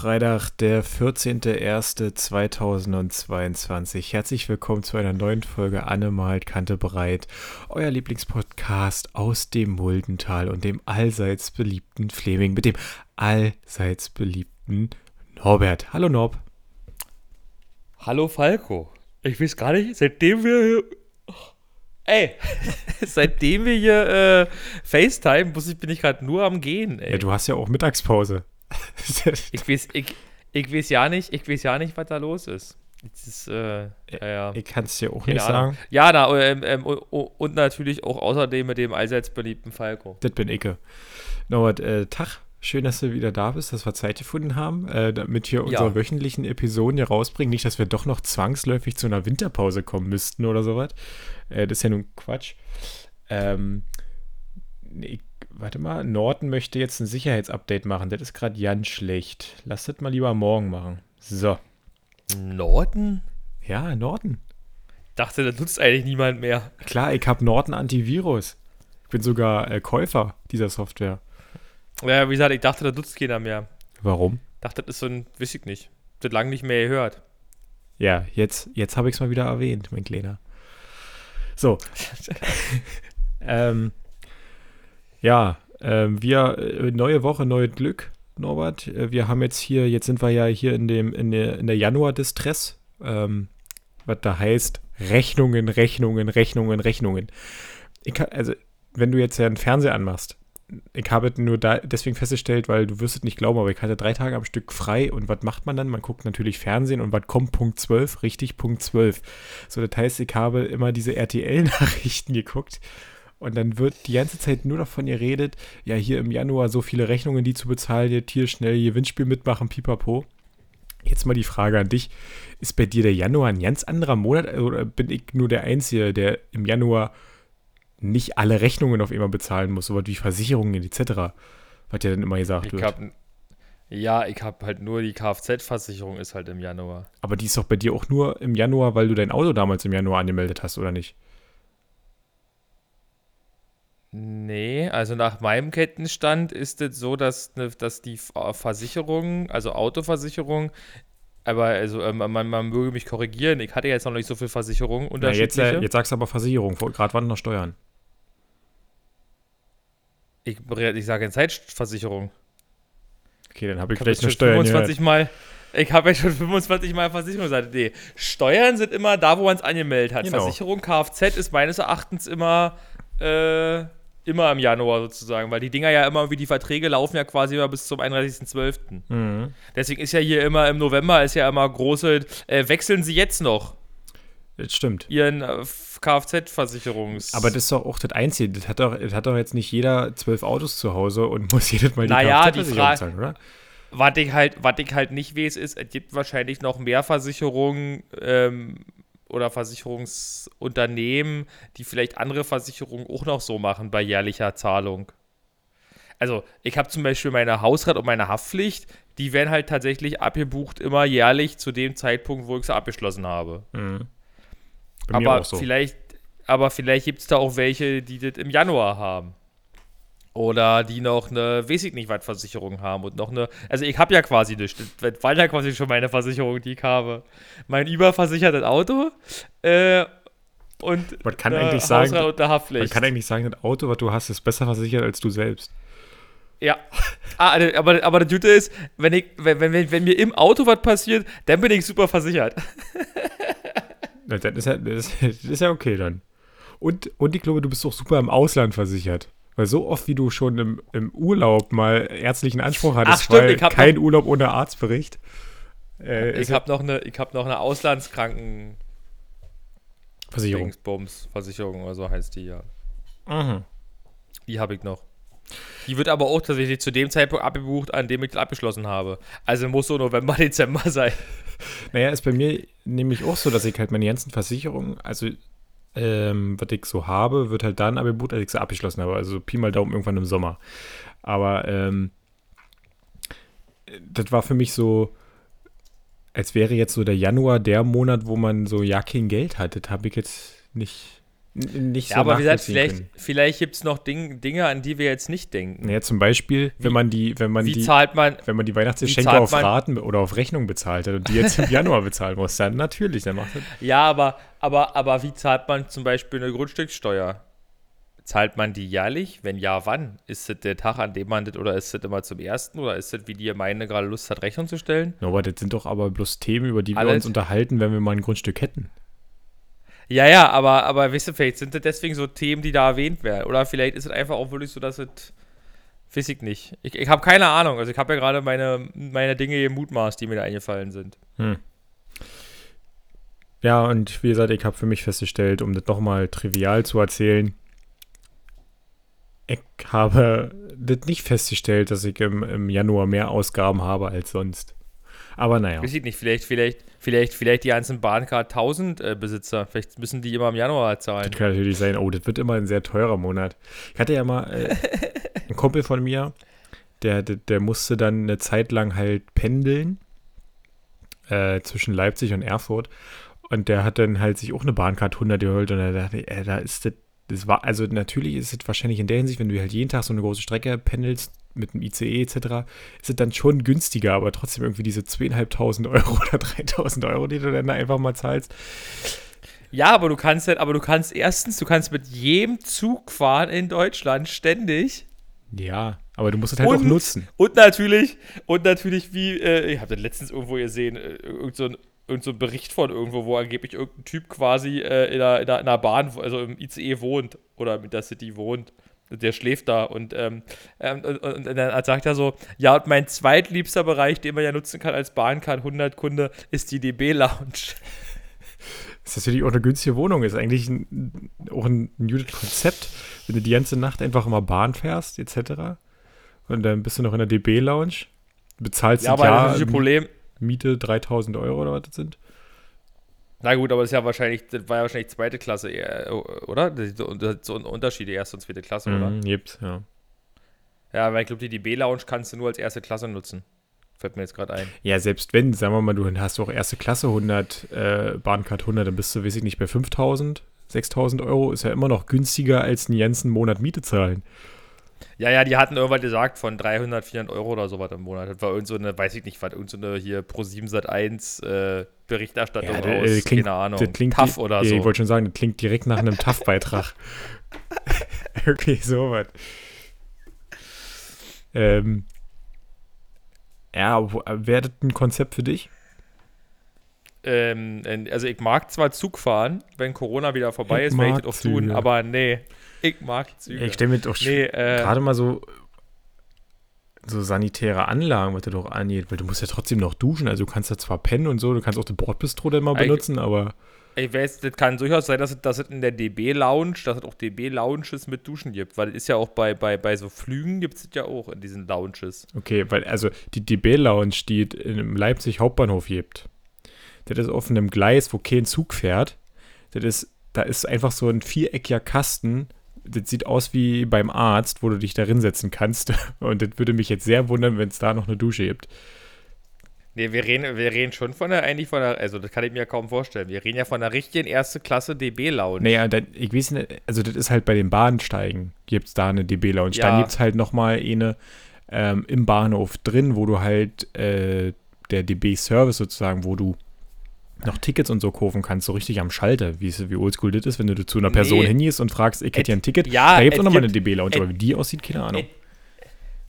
Freitag, der 14.01.2022. Herzlich willkommen zu einer neuen Folge Anne malt Kante bereit. Euer Lieblingspodcast aus dem Muldental und dem allseits beliebten Fleming mit dem allseits beliebten Norbert. Hallo Norb. Hallo Falco. Ich weiß gar nicht, seitdem wir Ey, seitdem wir hier äh, FaceTime, muss ich, bin ich gerade nur am Gehen. Ey. Ja, du hast ja auch Mittagspause. ich, weiß, ich, ich weiß ja nicht, ich weiß ja nicht, was da los ist. ist äh, ja, ja. Ich kann es dir auch Keine nicht Ahnung. sagen. Ja, na, ähm, ähm, und natürlich auch außerdem mit dem allseits beliebten Falco. Das bin ich. Norbert, äh, Tag. Schön, dass du wieder da bist, dass wir Zeit gefunden haben, äh, damit wir unsere ja. wöchentlichen Episoden hier rausbringen. Nicht, dass wir doch noch zwangsläufig zu einer Winterpause kommen müssten oder sowas. Äh, das ist ja nun Quatsch. Ähm, ich, warte mal, Norton möchte jetzt ein Sicherheitsupdate machen. Das ist gerade ganz schlecht. Lass das mal lieber morgen machen. So. Norton? Ja, Norton. Dachte, das nutzt eigentlich niemand mehr. Klar, ich habe Norton Antivirus. Ich bin sogar äh, Käufer dieser Software. Ja, wie gesagt, ich dachte, da nutzt keiner mehr. Warum? Ich dachte, das ist so ein, weiß ich nicht. Das lange nicht mehr gehört. Ja, jetzt, jetzt habe ich es mal wieder erwähnt, mein Kleiner. So. ähm, ja, ähm, wir, äh, neue Woche, neues Glück, Norbert. Äh, wir haben jetzt hier, jetzt sind wir ja hier in, dem, in der, in der Januar-Distress, ähm, was da heißt, Rechnungen, Rechnungen, Rechnungen, Rechnungen. Ich, also, wenn du jetzt ja einen Fernseher anmachst, ich habe nur da deswegen festgestellt, weil du wirst es nicht glauben, aber ich hatte drei Tage am Stück frei und was macht man dann? Man guckt natürlich Fernsehen und was kommt Punkt 12? Richtig, Punkt 12. So, das heißt, ich habe immer diese RTL-Nachrichten geguckt und dann wird die ganze Zeit nur davon geredet, ja, hier im Januar so viele Rechnungen, die zu bezahlen, hier Tier schnell Gewinnspiel mitmachen, pipapo. Jetzt mal die Frage an dich, ist bei dir der Januar ein ganz anderer Monat oder bin ich nur der Einzige, der im Januar nicht alle Rechnungen auf einmal bezahlen muss, sowas wie Versicherungen etc. Was ja dann immer gesagt ich wird. Hab, ja, ich habe halt nur die Kfz-Versicherung ist halt im Januar. Aber die ist doch bei dir auch nur im Januar, weil du dein Auto damals im Januar angemeldet hast, oder nicht? Nee, also nach meinem Kettenstand ist es so, dass, ne, dass die Versicherung, also Autoversicherung, aber also ähm, man, man möge mich korrigieren, ich hatte jetzt noch nicht so viel Versicherung. Ja, jetzt, äh, jetzt sagst du aber Versicherung, gerade wann noch Steuern? Ich, ich sage in Zeitversicherung. Okay, dann habe ich, ich vielleicht eine Steuern 25 Mal, Ich habe ja schon 25 Mal Versicherung gesagt. Nee, Steuern sind immer da, wo man es angemeldet hat. Genau. Versicherung, Kfz ist meines Erachtens immer, äh, immer im Januar sozusagen, weil die Dinger ja immer, wie die Verträge laufen ja quasi immer bis zum 31.12. Mhm. Deswegen ist ja hier immer im November ist ja immer große, äh, wechseln Sie jetzt noch. Das stimmt. Ihren äh, Kfz-Versicherungs. Aber das ist doch auch das Einzige. Das hat doch, das hat doch jetzt nicht jeder zwölf Autos zu Hause und muss jedes Mal die naja, Kfz-Versicherung zahlen, oder? Was ich, halt, was ich halt nicht weiß, ist, es gibt wahrscheinlich noch mehr Versicherungen ähm, oder Versicherungsunternehmen, die vielleicht andere Versicherungen auch noch so machen bei jährlicher Zahlung. Also, ich habe zum Beispiel meine Hausrat und meine Haftpflicht, die werden halt tatsächlich abgebucht immer jährlich zu dem Zeitpunkt, wo ich sie abgeschlossen habe. Mhm. aber, so. vielleicht, aber vielleicht gibt es da auch welche, die das im Januar haben. Oder die noch eine, weiß ich nicht, was Versicherung haben und noch eine, also ich habe ja quasi das war ja quasi schon meine Versicherung, die ich habe. Mein überversichertes Auto äh, und man kann eigentlich sagen, Man kann eigentlich sagen, das Auto, was du hast, ist besser versichert als du selbst. Ja. Ah, also, aber, aber der Gute ist, wenn, ich, wenn, wenn, wenn mir im Auto was passiert, dann bin ich super versichert. das, ist ja, das ist ja okay dann. Und, und ich glaube, du bist auch super im Ausland versichert. Weil so oft, wie du schon im, im Urlaub mal ärztlichen Anspruch hattest, Ach, stimmt, weil kein noch, Urlaub ohne Arztbericht. Äh, ich habe noch eine, hab noch eine Auslandskranken Versicherung. Versicherung oder so heißt die ja. Mhm. Die habe ich noch. Die wird aber auch tatsächlich zu dem Zeitpunkt abgebucht, an dem ich abgeschlossen habe. Also muss so November, Dezember sein. Naja, ist bei mir nämlich auch so, dass ich halt meine ganzen Versicherungen, also ähm, was ich so habe, wird halt dann abgebucht, als ich sie abgeschlossen habe. Also Pi mal Daumen irgendwann im Sommer. Aber ähm, das war für mich so, als wäre jetzt so der Januar der Monat, wo man so ja kein Geld hat. Das habe ich jetzt nicht, nicht Ja, so aber wie gesagt, vielleicht, können. vielleicht gibt es noch Ding, Dinge, an die wir jetzt nicht denken. Naja, zum Beispiel, wenn man die, wenn man Wie die, zahlt man, wenn man die Weihnachtsgeschenke auf Raten oder auf Rechnung bezahlt hat und die jetzt im Januar bezahlen muss, dann natürlich, dann macht das. ja, aber, aber, aber wie zahlt man zum Beispiel eine Grundstückssteuer? Zahlt man die jährlich? Wenn ja, wann? Ist das der Tag, an dem man das, oder ist das immer zum ersten, oder ist das, wie die Gemeinde gerade Lust hat, Rechnung zu stellen? No, aber das sind doch aber bloß Themen, über die wir Alles- uns unterhalten, wenn wir mal ein Grundstück hätten. Ja, ja, aber, aber weißt du, vielleicht sind das deswegen so Themen, die da erwähnt werden. Oder vielleicht ist es einfach auch wirklich so, dass es. Weiß ich nicht. Ich, ich habe keine Ahnung. Also, ich habe ja gerade meine, meine Dinge gemutmaßt, die mir da eingefallen sind. Ja, und wie gesagt, ich habe für mich festgestellt, um das nochmal trivial zu erzählen, ich habe das nicht festgestellt, dass ich im, im Januar mehr Ausgaben habe als sonst. Aber naja. Ich nicht. Vielleicht, vielleicht, vielleicht, vielleicht die ganzen Bahncard 1000 äh, Besitzer. Vielleicht müssen die immer im Januar zahlen. Das kann natürlich sein, oh, das wird immer ein sehr teurer Monat. Ich hatte ja mal äh, einen Kumpel von mir, der, der, der musste dann eine Zeit lang halt pendeln äh, zwischen Leipzig und Erfurt. Und der hat dann halt sich auch eine Bahncard 100 geholt und er dachte, äh, da ist das, das war, also natürlich ist es wahrscheinlich in der Hinsicht, wenn du halt jeden Tag so eine große Strecke pendelst mit dem ICE etc., ist es dann schon günstiger, aber trotzdem irgendwie diese zweieinhalbtausend Euro oder 3000 Euro, die du dann da einfach mal zahlst. Ja, aber du kannst halt, aber du kannst erstens, du kannst mit jedem Zug fahren in Deutschland ständig. Ja, aber du musst es halt auch Und- nutzen. Und natürlich, und natürlich wie, äh, ich habe das letztens irgendwo gesehen, äh, irgend so ein, irgend so ein Bericht von irgendwo, wo angeblich irgendein Typ quasi äh, in, einer, in, einer, in einer Bahn, also im ICE wohnt oder mit der City wohnt. Der schläft da und, ähm, ähm, und, und, und dann sagt er so, ja, und mein zweitliebster Bereich, den man ja nutzen kann als Bahncard 100 Kunde, ist die DB Lounge. Das ist natürlich auch eine günstige Wohnung. Ist eigentlich ein, auch ein, gutes Konzept, wenn du die ganze Nacht einfach immer Bahn fährst, etc. Und dann bist du noch in der DB-Lounge, bezahlst Ja, aber das Jahr natürliche Problem, Miete 3000 Euro oder was das sind. Na gut, aber das ist ja wahrscheinlich, das war ja wahrscheinlich zweite Klasse eher, oder? So, ein Unterschied, erste und zweite Klasse, oder? Mhm, gibt's, ja. Ja, weil ich glaube, die DB-Lounge kannst du nur als erste Klasse nutzen. Fällt mir jetzt gerade ein. Ja, selbst wenn, sagen wir mal, du hast auch erste Klasse 100, äh, Bahncard 100, dann bist du, weiß ich nicht, bei 5000, 6000 Euro, ist ja immer noch günstiger als einen ganzen Monat Miete zahlen. Ja, ja, die hatten irgendwann gesagt von 300, 400 Euro oder sowas im Monat. Das war irgend so eine, weiß ich nicht, was, irgend so eine hier Pro7 Sat 1 äh, Berichterstattung Ja, aus, das, äh, klingt- keine Ahnung, Das klingt TAF oder ja, so. Ich wollte schon sagen, das klingt direkt nach einem TAF-Beitrag. Irgendwie sowas. Ähm, ja, wo- wäre das ein Konzept für dich? Ähm, also ich mag zwar Zug fahren, wenn Corona wieder vorbei Ich ist, werde ich das auch tun, aber nee, ich mag Züge. Ich stelle mir doch nee, äh, gerade mal so so sanitäre Anlagen, was das doch angeht, weil du musst ja trotzdem noch duschen, also du kannst ja zwar pennen und so, du kannst auch den Bordbistro dann mal Eig- benutzen, aber ich weiß, das kann durchaus sein, dass es, dass es in der DB-Lounge, dass es auch DB-Lounges mit Duschen gibt, weil es ist ja auch bei, bei, bei so Flügen gibt es ja auch in diesen Lounges. okay, weil also die DB-Lounge, die es im Leipzig Hauptbahnhof gibt, das ist auf einem Gleis, wo kein Zug fährt, das ist, da ist einfach so ein viereckiger Kasten, das sieht aus wie beim Arzt, wo du dich da hinsetzen kannst und das würde mich jetzt sehr wundern, wenn es da noch eine Dusche gibt. Nee, wir reden, wir reden schon von der, eigentlich von der, also das kann ich mir kaum vorstellen. Wir reden ja von der richtigen erste Klasse DB-Lounge. Naja, dann, ich weiß nicht, also das ist halt bei den Bahnsteigen, gibt es da eine DB-Lounge. Ja. Dann gibt es halt nochmal eine ähm, im Bahnhof drin, wo du halt äh, der DB-Service sozusagen, wo du noch Tickets und so kaufen kannst, so richtig am Schalter, wie, wie oldschool das ist, wenn du zu einer Person Nee. hingehst und fragst, ich hätte Et- ja ein Ticket, ja, da gibt es es auch nochmal eine gibt- DB-Lounge, et- aber wie die aussieht, keine Ahnung.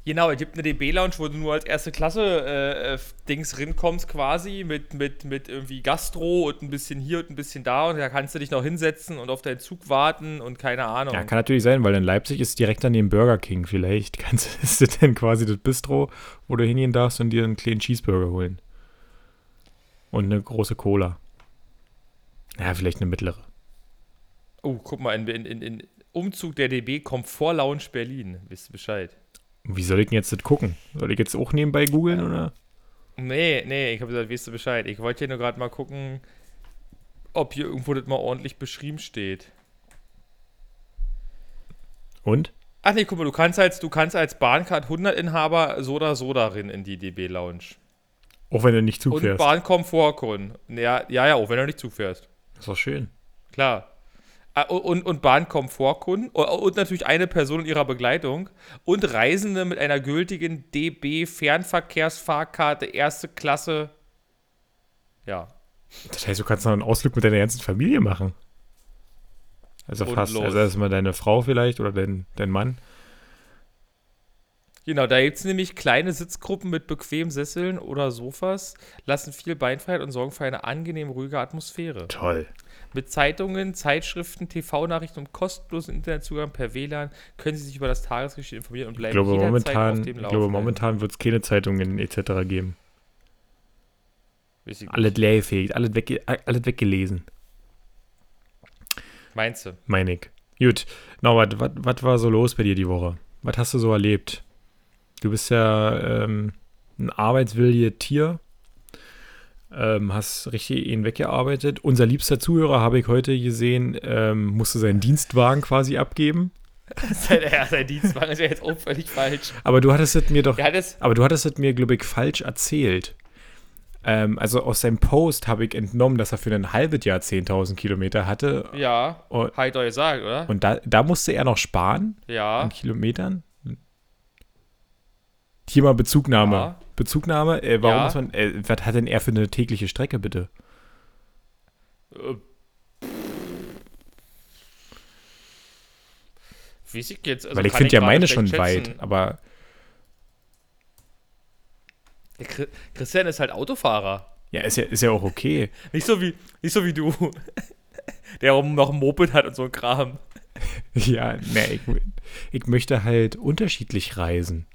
Genau, es gibt eine DB-Lounge, wo du nur als erste Klasse äh, Dings rinkommst quasi mit, mit, mit irgendwie Gastro und ein bisschen hier und ein bisschen da und da kannst du dich noch hinsetzen und auf deinen Zug warten und keine Ahnung. Ja, kann natürlich sein, weil in Leipzig ist direkt daneben Burger King. Vielleicht kannst, ist das dann quasi das Bistro, wo du hingehen darfst und dir einen kleinen Cheeseburger holen. Und eine große Cola. Ja, vielleicht eine mittlere. oh, guck mal, in, in, in, Umzug der DB Komfort Lounge Berlin. Wisst ihr Bescheid? Wie soll ich denn jetzt das gucken? Soll ich jetzt auch nebenbei googeln oder? Nee, nee, ich habe gesagt, weißt du Bescheid. Ich wollte hier nur gerade mal gucken, ob hier irgendwo das mal ordentlich beschrieben steht. Und? Ach nee, guck mal, du kannst als, du kannst als Bahncard 100 Inhaber so oder so darin in die DB Lounge. Auch wenn du nicht Zug Und fährst. Bahnkomfortkunden. Ja, ja, ja, auch wenn du nicht zufährst. Das ist doch schön. Klar. Ah, und, und Bahnkomfortkunden und natürlich eine Person in ihrer Begleitung und Reisende mit einer gültigen DB Fernverkehrsfahrkarte erste Klasse. Ja. Das heißt, du kannst noch einen Ausflug mit deiner ganzen Familie machen. Also und fast. Los. Also erstmal deine Frau vielleicht oder dein, dein Mann. Genau, da gibt es nämlich kleine Sitzgruppen mit bequemen Sesseln oder Sofas, lassen viel Beinfreiheit und sorgen für eine angenehm ruhige Atmosphäre. Toll. Mit Zeitungen, Zeitschriften, TV-Nachrichten und kostenlosen Internetzugang per WLAN können Sie sich über das Tagesgeschehen informieren und bleiben ich glaube, momentan, auf dem Laufenden. Ich glaube, momentan wird es keine Zeitungen etc. geben. Alles leergefegt, alles, wegge alles weggelesen. Meinst du? Meine ich. Gut, Norbert, was war so los bei dir die Woche? Was hast du so erlebt? Du bist ja ähm, ein arbeitswilliges Tier. Ähm, hast richtig ihn weggearbeitet. Unser liebster Zuhörer, habe ich heute gesehen, ähm, musste seinen Dienstwagen quasi abgeben. sein, ja, sein Dienstwagen ist ja jetzt auch völlig falsch. Aber du hattest es mir doch, aber du hattest es mir, glaube ich, falsch erzählt. Ähm, also aus seinem Post habe ich entnommen, dass er für ein halbes Jahr 10.000 Kilometer hatte. Ja, habe ich doch gesagt, oder? Und da, da musste er noch sparen? Ja. In Kilometern? Hier mal Bezugnahme. Ja. Bezugnahme, äh, warum ja. muss man, äh, was hat denn er für eine tägliche Strecke, bitte? Äh, Wie ich jetzt? Also Weil ich finde ja meine schon schätzen. weit, aber Christian ist halt Autofahrer. Ja, ist ja, ist ja auch okay. nicht, so wie, nicht so wie du, der noch ein Moped hat und so ein Kram. ja, ne, ich, ich möchte halt unterschiedlich reisen.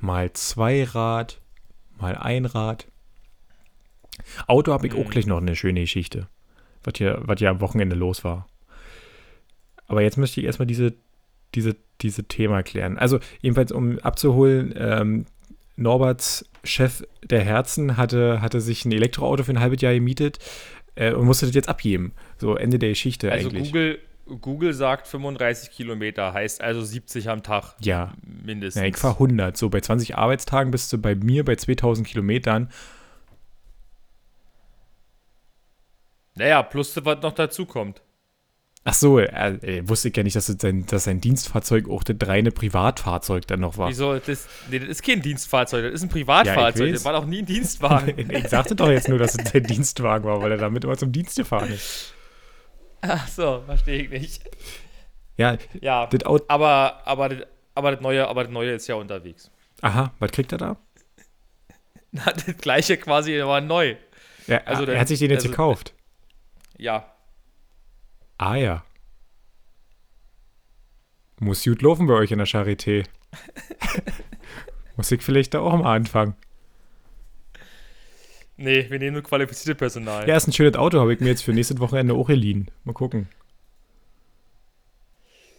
Mal Zweirad, mal Einrad. Auto habe ich auch gleich noch eine schöne Geschichte, was hier, was hier am Wochenende los war. Aber jetzt möchte ich erstmal diese, diese, diese Thema klären. Also, jedenfalls, um abzuholen, ähm, Norberts Chef der Herzen hatte, hatte sich ein Elektroauto für ein halbes Jahr gemietet äh, und musste das jetzt abgeben. So Ende der Geschichte also eigentlich. Google, Google sagt 35 Kilometer, heißt also 70 am Tag. Ja. Mindestens. Ja, ich fahre 100. So bei 20 Arbeitstagen bist du bei mir bei 2000 Kilometern. Naja, plus was noch dazu kommt. Ach so, äh, äh, wusste ich ja nicht, dass, sein, dass sein Dienstfahrzeug auch das reine Privatfahrzeug dann noch war. Wieso? Das, nee, das ist kein Dienstfahrzeug, das ist ein Privatfahrzeug. Ja, das war doch nie ein Dienstwagen. ich sagte doch jetzt nur, dass es sein Dienstwagen war, weil er damit immer zum Dienst gefahren ist. Ach so, verstehe ich nicht. Ja, ja das aber, aber, das, aber, das neue, aber das Neue ist ja unterwegs. Aha, was kriegt er da? Na, das gleiche quasi, aber neu. Ja, also, er hat sich den jetzt also, gekauft. Ja, Ah ja. Muss gut laufen bei euch in der Charité. Muss ich vielleicht da auch mal anfangen. Nee, wir nehmen nur qualifizierte Personal. Ja, ist ein schönes Auto, habe ich mir jetzt für nächstes Wochenende auch geliehen. Mal gucken.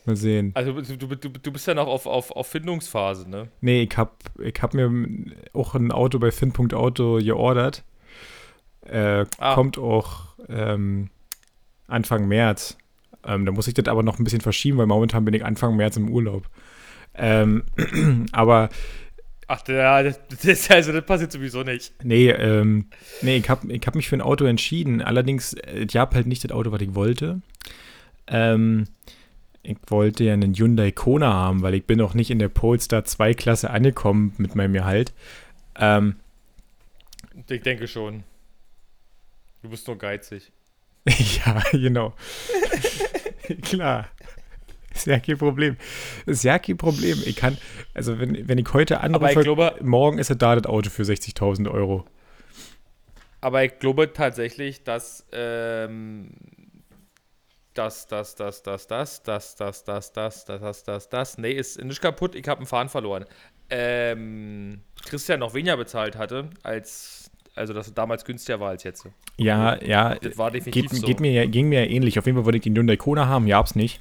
Mal sehen. Also du, du, du bist ja noch auf, auf, auf Findungsphase, ne? Nee, ich habe ich hab mir auch ein Auto bei Fin.auto geordert. Äh, ah. Kommt auch ähm, Anfang März. Ähm, da muss ich das aber noch ein bisschen verschieben, weil momentan bin ich Anfang März im Urlaub. Ähm, aber. Ach, ja, das, das, also, das passiert sowieso nicht. Nee, ähm, nee ich habe ich hab mich für ein Auto entschieden. Allerdings, äh, ich habe halt nicht das Auto, was ich wollte. Ähm, ich wollte ja einen Hyundai Kona haben, weil ich bin noch nicht in der Polestar 2 Klasse angekommen mit meinem Gehalt. Ähm, ich denke schon. Du bist nur geizig. ja, genau. Klar. Ist ja kein Problem. Ist ja kein Problem. Ich kann, also wenn, wenn ich heute anrufe, ich glaube, morgen ist es da das Auto für 60.000 Euro. Aber ich glaube tatsächlich, dass ähm, das, das, das, das, das, das, das, das, das, das, das, das, das, nee, ist nicht kaputt, ich habe einen Fahren verloren. Ähm, Christian noch weniger bezahlt hatte als also, dass es damals günstiger war als jetzt. Ja, ja. Das war definitiv geht, so. Geht mir, ging mir ja ähnlich. Auf jeden Fall wollte ich den Hyundai Kona haben, ja, hab's nicht.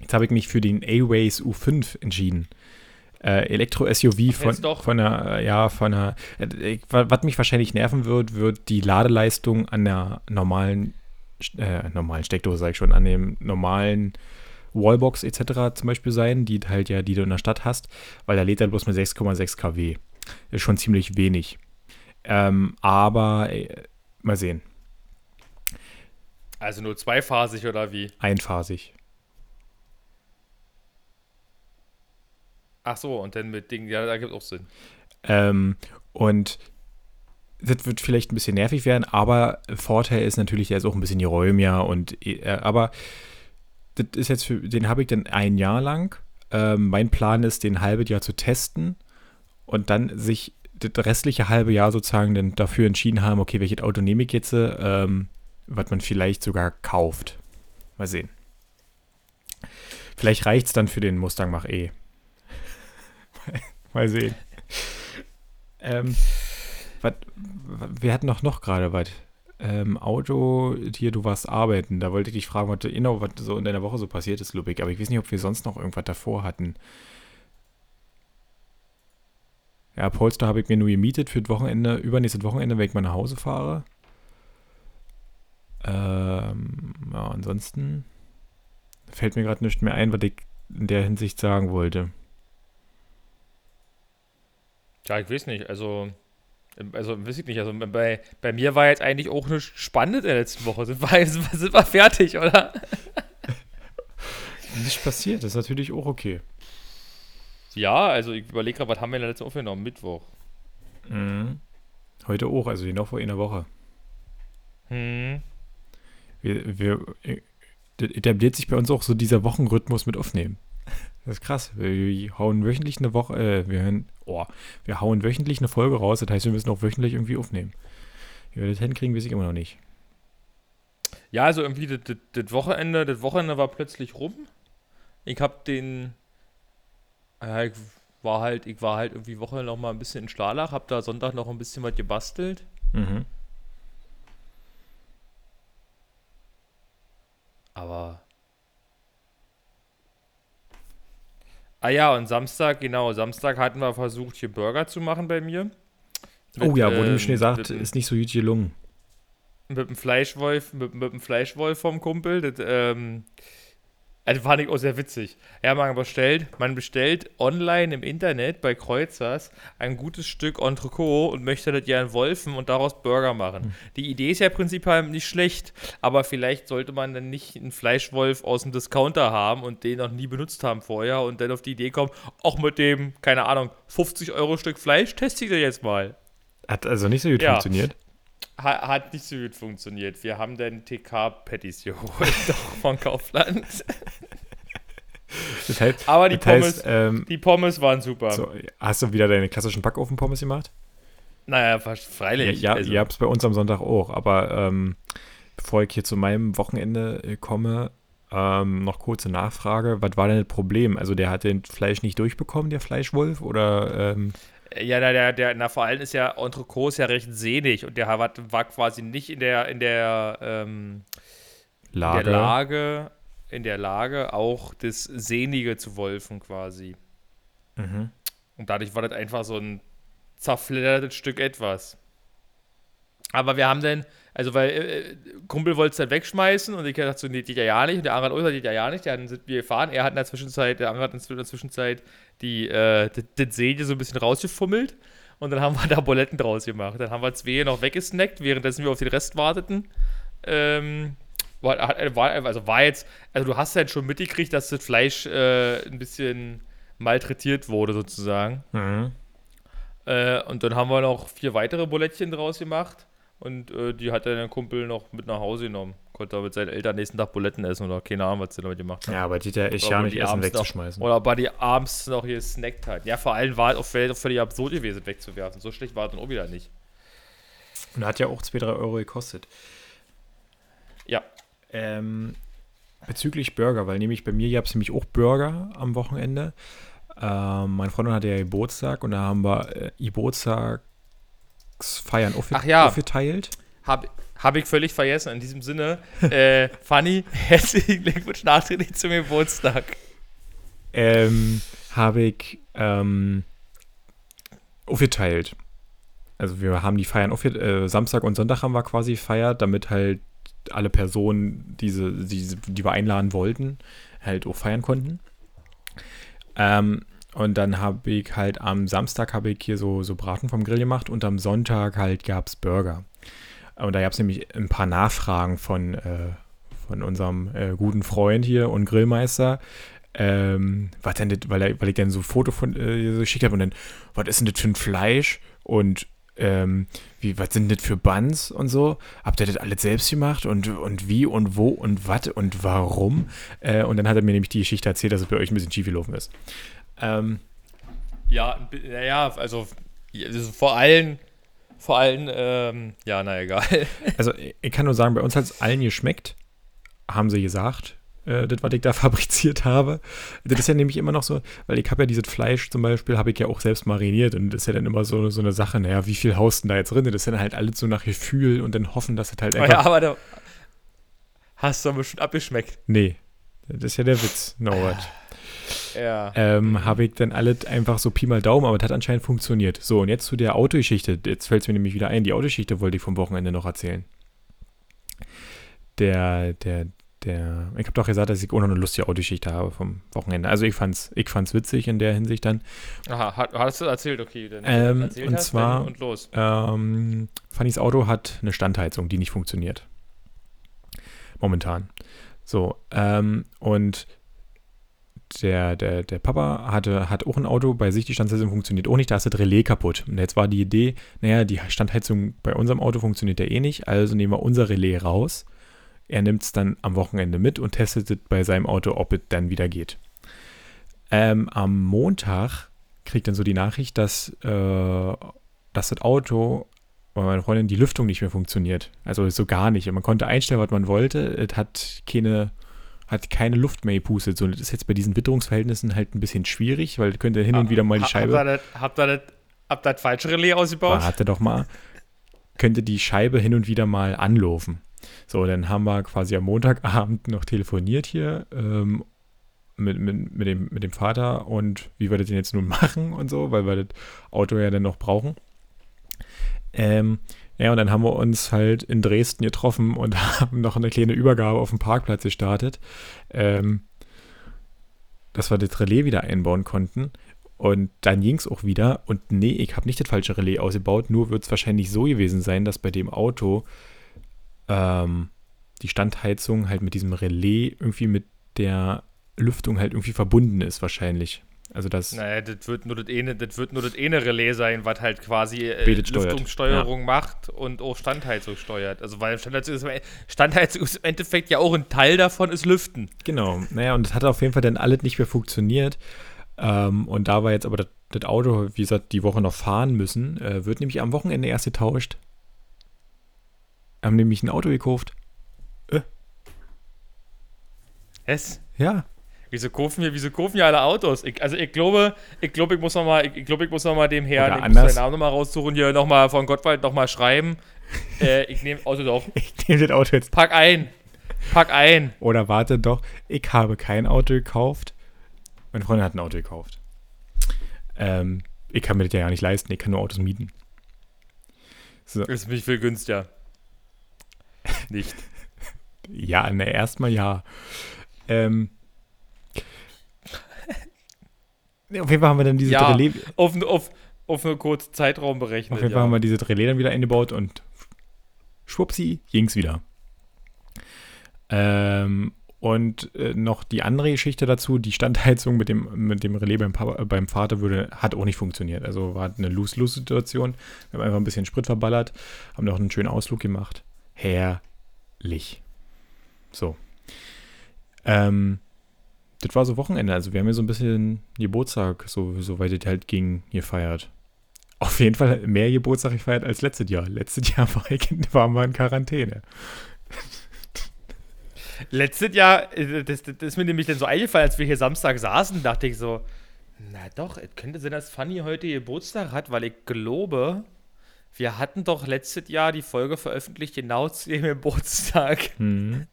Jetzt habe ich mich für den A-Ways U5 entschieden. Äh, Elektro-SUV von, von einer, ja, von einer, äh, was mich wahrscheinlich nerven wird, wird die Ladeleistung an der normalen, äh, normalen Steckdose, sag ich schon, an dem normalen Wallbox etc. zum Beispiel sein, die halt ja, die du in der Stadt hast, weil da lädt er bloß mit 6,6 kW. Ist schon ziemlich wenig. Ähm, aber äh, mal sehen. Also nur zweiphasig oder wie? Einphasig. Ach so, und dann mit Dingen, ja, da gibt es auch Sinn. Ähm, und das wird vielleicht ein bisschen nervig werden, aber Vorteil ist natürlich, er ist auch ein bisschen geräumiger und äh, aber das ist jetzt für, den habe ich dann ein Jahr lang. Ähm, mein Plan ist, den halbes Jahr zu testen und dann sich das restliche halbe Jahr sozusagen dann dafür entschieden haben, okay, welches Auto nehme ich jetzt, ähm, was man vielleicht sogar kauft. Mal sehen. Vielleicht reicht es dann für den Mustang Mach E. Mal sehen. ähm, wat, wir hatten doch noch gerade was. Ähm, Auto, hier, du warst arbeiten. Da wollte ich dich fragen, was, genau, was so in deiner Woche so passiert ist, Lubik. Aber ich weiß nicht, ob wir sonst noch irgendwas davor hatten. Ja, Polster habe ich mir nur gemietet für das Wochenende, übernächstes Wochenende, wenn ich mal nach Hause fahre. Ähm, ja, ansonsten fällt mir gerade nichts mehr ein, was ich in der Hinsicht sagen wollte. Ja, ich weiß nicht. Also, also weiß ich nicht. Also bei, bei mir war jetzt eigentlich auch eine spannende in der letzten Woche. Sind wir, sind wir fertig, oder? Nicht passiert, das ist natürlich auch okay. Ja, also ich überlege gerade, was haben wir in der letzten Woche aufgenommen? Mittwoch. Mhm. Heute auch, also genau vor einer Woche. Hm. Wir, wir, das etabliert sich bei uns auch so dieser Wochenrhythmus mit Aufnehmen. Das ist krass. Wir hauen wöchentlich eine Woche, äh, wir, hören, oh, wir hauen wöchentlich eine Folge raus. Das heißt, wir müssen auch wöchentlich irgendwie aufnehmen. Wie wir das hinkriegen, weiß ich immer noch nicht. Ja, also irgendwie das, das, das Wochenende, das Wochenende war plötzlich rum. Ich habe den, ja, ich war halt, ich war halt irgendwie Woche noch mal ein bisschen in Schlaflach, habe da Sonntag noch ein bisschen was gebastelt. Mhm. Ah ja, und Samstag, genau, Samstag hatten wir versucht, hier Burger zu machen bei mir. Mit, oh ja, ähm, du mir schon gesagt, ist nicht so gut gelungen. Mit dem Fleischwolf, mit, mit dem Fleischwolf vom Kumpel. Das, ähm, also fand ich auch sehr witzig. Ja, man bestellt, man bestellt online im Internet bei Kreuzers ein gutes Stück Entrecot und möchte das ja Wolfen und daraus Burger machen. Hm. Die Idee ist ja prinzipiell nicht schlecht, aber vielleicht sollte man dann nicht einen Fleischwolf aus dem Discounter haben und den noch nie benutzt haben vorher und dann auf die Idee kommen, auch mit dem, keine Ahnung, 50 Euro Stück Fleisch teste ich das jetzt mal. Hat also nicht so gut ja. funktioniert? Hat nicht so gut funktioniert. Wir haben dann TK-Patties geholt, doch von Kaufland. Das heißt, Aber die, Pommes, heißt, ähm, die Pommes waren super. So, hast du wieder deine klassischen Backofen-Pommes gemacht? Naja, freilich. Ja, ja also. ihr habt es bei uns am Sonntag auch. Aber ähm, bevor ich hier zu meinem Wochenende äh, komme, ähm, noch kurze Nachfrage. Was war denn das Problem? Also der hat den Fleisch nicht durchbekommen, der Fleischwolf? Oder ähm, ja, der, der, der, na, vor allem ist ja Entrecot ist ja recht sehnig und der war, war quasi nicht in der, in der, ähm, Lage. In der Lage, in der Lage, auch das Sehnige zu wolfen quasi. Mhm. Und dadurch war das einfach so ein zerfleddertes Stück etwas. Aber wir haben dann, also weil äh, Kumpel wollte es dann wegschmeißen und ich dachte so, nee, geht ja nicht. Und der andere hat, oh, geht ja nicht. Dann sind wir gefahren. Er hat in der Zwischenzeit, der andere hat in der Zwischenzeit die, äh, das Säge so ein bisschen rausgefummelt. Und dann haben wir da Buletten draus gemacht. Dann haben wir zwei noch weggesnackt, währenddessen wir auf den Rest warteten. Ähm, war, war, also war jetzt, also du hast halt schon mitgekriegt, dass das Fleisch äh, ein bisschen malträtiert wurde, sozusagen. Mhm. Äh, und dann haben wir noch vier weitere Bulettchen draus gemacht. Und äh, die hat dann der Kumpel noch mit nach Hause genommen. Konnte mit seinen Eltern nächsten Tag Buletten essen oder keine Ahnung, was sie damit gemacht haben. Ja, aber die der ist ja nicht Essen wegzuschmeißen. Noch, oder bei die abends noch hier snackt hat. Ja, vor allem war es auch völlig, völlig absurd gewesen, wegzuwerfen. So schlecht war es dann auch wieder nicht. Und hat ja auch 2, 3 Euro gekostet. Ja. Ähm, bezüglich Burger, weil nämlich bei mir gab es nämlich auch Burger am Wochenende. Ähm, meine Freundin hatte ja Geburtstag und da haben wir äh, Geburtstagsfeiern Ach ja. aufgeteilt. Hab, habe ich völlig vergessen. In diesem Sinne, äh, Fanny, herzlichen Glückwunsch nachträglich zum Geburtstag. Ähm, habe ich ähm, aufgeteilt. Also wir haben die Feiern aufgeteilt, äh, Samstag und Sonntag haben wir quasi gefeiert, damit halt alle Personen, diese, diese, die wir einladen wollten, halt auch feiern konnten. Ähm, und dann habe ich halt am Samstag habe ich hier so, so Braten vom Grill gemacht und am Sonntag halt gab es Burger. Und da gab es nämlich ein paar Nachfragen von, äh, von unserem äh, guten Freund hier und Grillmeister, ähm, was denn das, weil, weil ich dann so ein Foto von äh, so geschickt habe und dann, was ist denn das für ein Fleisch und ähm, wie, was sind das für Buns und so? Habt ihr das alles selbst gemacht und, und wie und wo und was und warum? Äh, und dann hat er mir nämlich die Geschichte erzählt, dass es bei euch ein bisschen schief gelaufen ist. Ähm, ja, naja, also, also vor allem, vor allem, ähm, ja, na egal. Also ich kann nur sagen, bei uns hat es allen geschmeckt, haben sie gesagt äh, das, was ich da fabriziert habe. Das ist ja nämlich immer noch so, weil ich habe ja dieses Fleisch zum Beispiel, habe ich ja auch selbst mariniert und das ist ja dann immer so, so eine Sache, naja, wie viel haust denn da jetzt drin? Das ist dann halt alles so nach Gefühl und dann hoffen, dass es halt einfach... Oh ja, aber da hast du aber schon abgeschmeckt. Nee, das ist ja der Witz, Norbert. Ja. Ähm, habe ich dann alles einfach so Pi mal Daumen, aber das hat anscheinend funktioniert. So, und jetzt zu der Autogeschichte. Jetzt fällt es mir nämlich wieder ein. Die Autogeschichte wollte ich vom Wochenende noch erzählen. Der, der, der, ich habe doch gesagt, dass ich auch noch eine lustige Autogeschichte habe vom Wochenende. Also ich fand's, ich fand's witzig in der Hinsicht dann. Aha, hast du erzählt, okay. Dann ähm, erzählt und zwar, und los. Ähm, Fannys Auto hat eine Standheizung, die nicht funktioniert. Momentan. So, ähm, und der, der, der Papa hatte, hat auch ein Auto, bei sich die Standheizung funktioniert auch nicht, da ist das Relais kaputt. Und jetzt war die Idee, naja, die Standheizung bei unserem Auto funktioniert ja eh nicht, also nehmen wir unser Relais raus er nimmt es dann am Wochenende mit und testet es bei seinem Auto, ob es dann wieder geht. Ähm, am Montag kriegt dann so die Nachricht, dass, äh, dass das Auto bei meiner Freundin die Lüftung nicht mehr funktioniert. Also so gar nicht. man konnte einstellen, was man wollte. Es hat keine, hat keine Luft mehr gepustet. So, das ist jetzt bei diesen Witterungsverhältnissen halt ein bisschen schwierig, weil könnte hin und wieder mal die Scheibe. Habt ihr das, habt das falsche Relais ausgebaut? Warte doch mal. Könnte die Scheibe hin und wieder mal anlaufen. So, dann haben wir quasi am Montagabend noch telefoniert hier ähm, mit, mit, mit, dem, mit dem Vater und wie wir das denn jetzt nun machen und so, weil wir das Auto ja dann noch brauchen. Ähm, ja, und dann haben wir uns halt in Dresden getroffen und haben noch eine kleine Übergabe auf dem Parkplatz gestartet, ähm, dass wir das Relais wieder einbauen konnten. Und dann ging es auch wieder. Und nee, ich habe nicht das falsche Relais ausgebaut, nur wird es wahrscheinlich so gewesen sein, dass bei dem Auto ähm, die Standheizung halt mit diesem Relais irgendwie mit der Lüftung halt irgendwie verbunden ist, wahrscheinlich. Also das. Naja, das wird nur das eine, das wird nur das eine Relais sein, was halt quasi äh, Lüftungssteuerung ja. macht und auch Standheizung steuert. Also weil Standheizung ist, Standheizung ist im Endeffekt ja auch ein Teil davon ist Lüften. Genau. Naja, und das hat auf jeden Fall dann alles nicht mehr funktioniert. Ähm, und da war jetzt aber das, das, Auto, wie gesagt, die Woche noch fahren müssen, äh, wird nämlich am Wochenende erst getauscht haben nämlich ein Auto gekauft. Äh. Es? Ja. Wieso kaufen wir, wieso kaufen wir alle Autos? Ich, also ich glaube, ich glaube, ich muss noch mal, ich, ich glaube, ich muss noch mal dem Herrn, Oder ich anders. muss seinen Namen noch mal raussuchen, hier noch mal von Gottwald noch mal schreiben. äh, ich nehme Auto doch. Ich nehme das Auto jetzt. Pack ein. Pack ein. Oder warte doch, ich habe kein Auto gekauft. Meine Freundin hat ein Auto gekauft. Ähm, ich kann mir das ja gar nicht leisten, ich kann nur Autos mieten. So. Ist mich viel günstiger. Nicht. ja, ne, erstmal ja. Ähm, auf jeden Fall haben wir dann diese ja, Relais. Auf, auf, auf einen kurzen Zeitraum berechnet. Auf jeden Fall ja. haben wir diese Relais dann wieder eingebaut und schwuppsi, ging's wieder. Ähm, und äh, noch die andere Geschichte dazu, die Standheizung mit dem, mit dem Relais beim, Papa, beim Vater würde, hat auch nicht funktioniert. Also war eine Lose-Lose-Situation. Wir haben einfach ein bisschen Sprit verballert, haben noch einen schönen Ausflug gemacht herrlich. So. Ähm, das war so Wochenende. Also wir haben ja so ein bisschen Geburtstag, so, so weit es halt ging, gefeiert. Auf jeden Fall mehr Geburtstag gefeiert als letztes Jahr. Letztes Jahr war ich, waren wir in Quarantäne. Letztes Jahr, äh, das, das ist mir nämlich dann so eingefallen, als wir hier Samstag saßen, dachte ich so, na doch, es könnte sein, dass Fanny heute Geburtstag hat, weil ich glaube, wir hatten doch letztes Jahr die Folge veröffentlicht, genau zu ihrem Geburtstag. Mhm.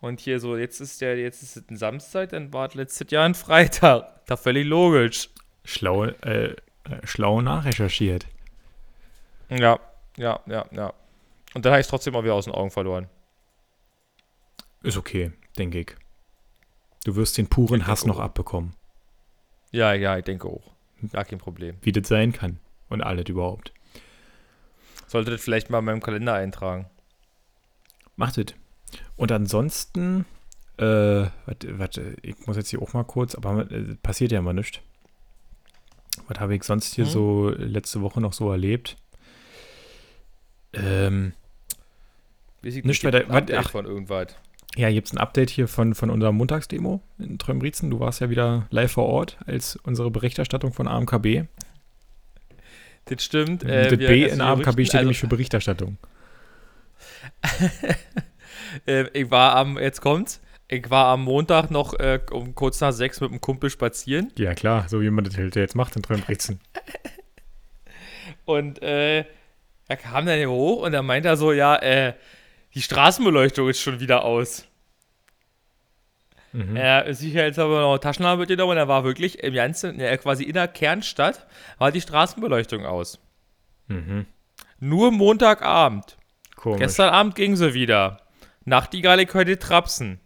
Und hier so, jetzt ist der, jetzt ist es ein Samstag, dann war es letztes Jahr ein Freitag. Da völlig logisch. Schlau, äh, äh, schlau nachrecherchiert. Ja, ja, ja, ja. Und dann habe ich es trotzdem auch wieder aus den Augen verloren. Ist okay, denke ich. Du wirst den puren Hass noch abbekommen. Ja, ja, ich denke auch. Gar kein Problem. Wie das sein kann. Und alles überhaupt. Sollte das vielleicht mal in meinem Kalender eintragen. Macht es. Und ansonsten, äh, warte, warte, ich muss jetzt hier auch mal kurz, aber äh, passiert ja mal nichts. Was habe ich sonst hier hm. so letzte Woche noch so erlebt? Ähm, nicht weiter. Update ach, von irgendwas. Ja, gibt es ein Update hier von, von unserer Montagsdemo in Trömbrizen. Du warst ja wieder live vor Ort als unsere Berichterstattung von AMKB. Das stimmt. Äh, das B in AMKB steht also, nämlich für Berichterstattung. äh, ich war am, jetzt kommt's, ich war am Montag noch äh, um kurz nach sechs mit einem Kumpel spazieren. Ja, klar, so wie man das halt jetzt macht in Trömbrizen. und äh, er kam dann hier hoch und er meinte so, ja, äh, die Straßenbeleuchtung ist schon wieder aus. Mhm. Er ist sicher jetzt aber noch Taschenlampe mitgenommen und er war wirklich im ganzen, ja, quasi in der Kernstadt, war die Straßenbeleuchtung aus. Mhm. Nur Montagabend. Komisch. Gestern Abend ging sie wieder. Nachtigall heute trapsen.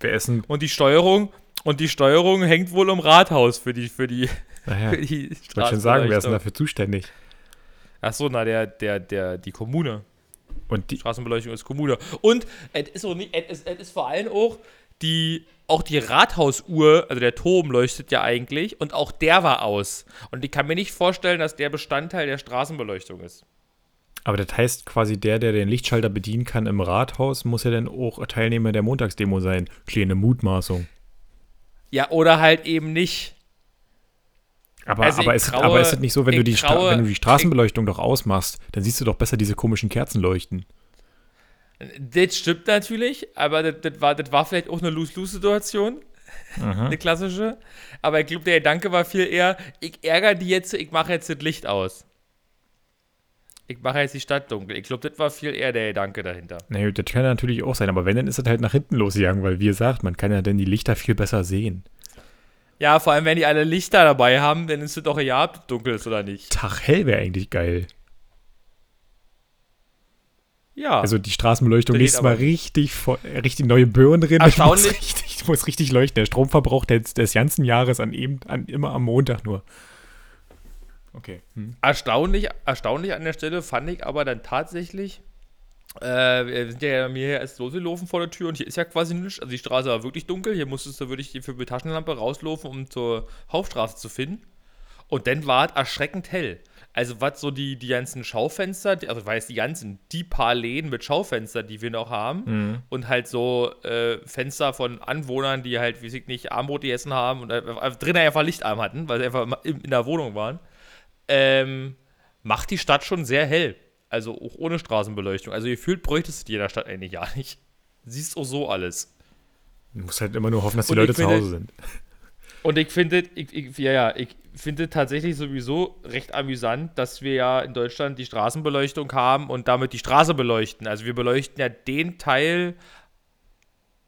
Wir essen. Und die Steuerung, und die Steuerung hängt wohl im Rathaus für die, für die, naja, für die Ich wollte schon sagen, wer ist denn dafür zuständig? Achso, na, der, der, der, die Kommune. Und die Straßenbeleuchtung ist Kommune. Und es ist, auch nicht, es, es ist vor allem auch die, auch die Rathausuhr, also der Turm leuchtet ja eigentlich und auch der war aus. Und ich kann mir nicht vorstellen, dass der Bestandteil der Straßenbeleuchtung ist. Aber das heißt quasi, der, der den Lichtschalter bedienen kann im Rathaus, muss ja dann auch Teilnehmer der Montagsdemo sein. Kleine Mutmaßung. Ja, oder halt eben nicht. Aber, also aber, ist, traue, aber ist es nicht so, wenn du, die traue, wenn du die Straßenbeleuchtung doch ausmachst, dann siehst du doch besser diese komischen Kerzen leuchten. Das stimmt natürlich, aber das, das, war, das war vielleicht auch eine Lose-Lose-Situation. Eine klassische. Aber ich glaube, der Gedanke war viel eher, ich ärgere die jetzt, ich mache jetzt das Licht aus. Ich mache jetzt die Stadt dunkel. Ich glaube, das war viel eher der Gedanke dahinter. Naja, das kann natürlich auch sein, aber wenn, dann ist das halt nach hinten losgegangen, weil, wie gesagt, man kann ja dann die Lichter viel besser sehen. Ja, vor allem, wenn die alle Lichter dabei haben, dann ist es doch ja, ob es dunkel ist oder nicht. Tag hell wäre eigentlich geil. Ja. Also die Straßenbeleuchtung nächstes Mal richtig, richtig neue Birnen drin. Erstaunlich. Muss richtig, muss richtig leuchten. Der Stromverbrauch des, des ganzen Jahres an eben, an, immer am Montag nur. Okay. Hm. Erstaunlich, erstaunlich an der Stelle fand ich aber dann tatsächlich, äh, wir sind ja mir hier erst losgelaufen vor der Tür und hier ist ja quasi nichts. Also die Straße war wirklich dunkel. Hier musstest du wirklich für die Taschenlampe rauslaufen, um zur Hauptstraße zu finden. Und dann war es erschreckend hell. Also was so die, die ganzen Schaufenster, also ich weiß die ganzen, die paar Läden mit Schaufenster, die wir noch haben mhm. und halt so äh, Fenster von Anwohnern, die halt, wie ich nicht, Armbrot gegessen haben und äh, drinnen einfach Lichtarm hatten, weil sie einfach in, in der Wohnung waren, ähm, macht die Stadt schon sehr hell. Also auch ohne Straßenbeleuchtung. Also gefühlt bräuchtest du jeder Stadt eigentlich gar nicht. Siehst auch so alles. Du musst halt immer nur hoffen, dass die und Leute zu Hause sind. Und ich finde, ich, ich, ja, ja, ich finde tatsächlich sowieso recht amüsant, dass wir ja in Deutschland die Straßenbeleuchtung haben und damit die Straße beleuchten. Also wir beleuchten ja den Teil,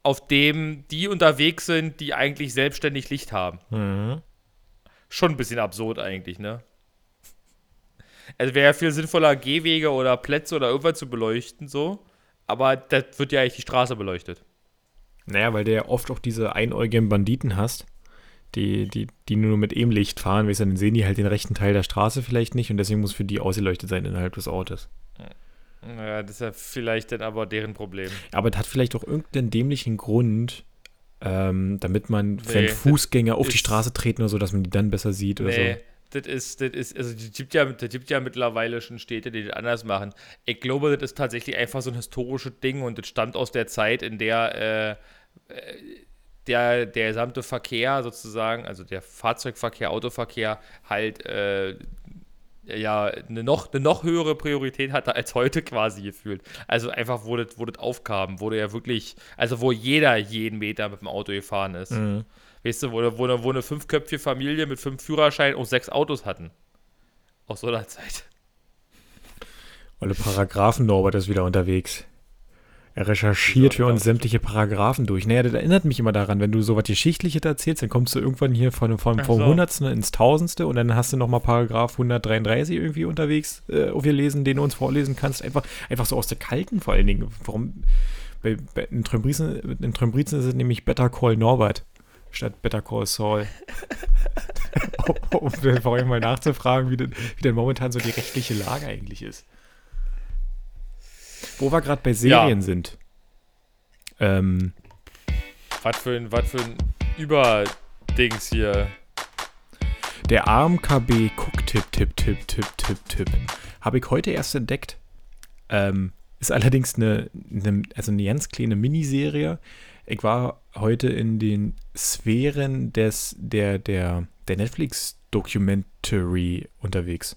auf dem die unterwegs sind, die eigentlich selbstständig Licht haben. Mhm. Schon ein bisschen absurd eigentlich, ne? Es wäre ja viel sinnvoller, Gehwege oder Plätze oder irgendwas zu beleuchten, so. Aber das wird ja eigentlich die Straße beleuchtet. Naja, weil du ja oft auch diese einäugigen Banditen hast, die, die, die nur mit eben Licht fahren, weißt du, dann sehen die halt den rechten Teil der Straße vielleicht nicht und deswegen muss für die ausgeleuchtet sein innerhalb des Ortes. Naja, das ist ja vielleicht dann aber deren Problem. Aber das hat vielleicht auch irgendeinen dämlichen Grund, ähm, damit man, nee, wenn Fußgänger auf die Straße treten oder so, dass man die dann besser sieht oder nee. so das ist, das ist, also es gibt ja, gibt ja mittlerweile schon Städte, die das anders machen. Ich glaube, das ist tatsächlich einfach so ein historisches Ding und das stammt aus der Zeit, in der äh, der, der gesamte Verkehr sozusagen, also der Fahrzeugverkehr, Autoverkehr halt äh, ja eine noch, eine noch höhere Priorität hatte als heute quasi gefühlt. Also einfach, wo das, wo das aufkam, wurde ja wirklich, also wo jeder jeden Meter mit dem Auto gefahren ist. Mhm. Weißt du, wo, wo, wo eine fünfköpfige Familie mit fünf Führerscheinen und sechs Autos hatten. Aus so einer Zeit. Olle Paragraphen Norbert ist wieder unterwegs. Er recherchiert für uns sämtliche Paragraphen durch. Naja, das erinnert mich immer daran, wenn du so was Geschichtliches erzählst, dann kommst du irgendwann hier von, von, vom so. Hundertsten ins Tausendste und dann hast du nochmal Paragraph 133 irgendwie unterwegs äh, aufgelesen, den du uns vorlesen kannst. Einfach, einfach so aus der Kalten vor allen Dingen. Warum? Bei, bei, in Trömbrizen ist es nämlich Better Call Norbert statt Better Call Saul. um vor allem mal nachzufragen, wie denn, wie denn momentan so die rechtliche Lage eigentlich ist. Wo wir gerade bei Serien ja. sind. Ähm, was für ein, was für ein Überdings hier. Der AMKB Cook-Tipp, Tipp, Tipp, Tipp, Tipp, Tipp. Habe ich heute erst entdeckt. Ähm, ist allerdings eine, eine, also eine ganz kleine Miniserie. Ich war heute in den Sphären des, der, der, der Netflix-Documentary unterwegs.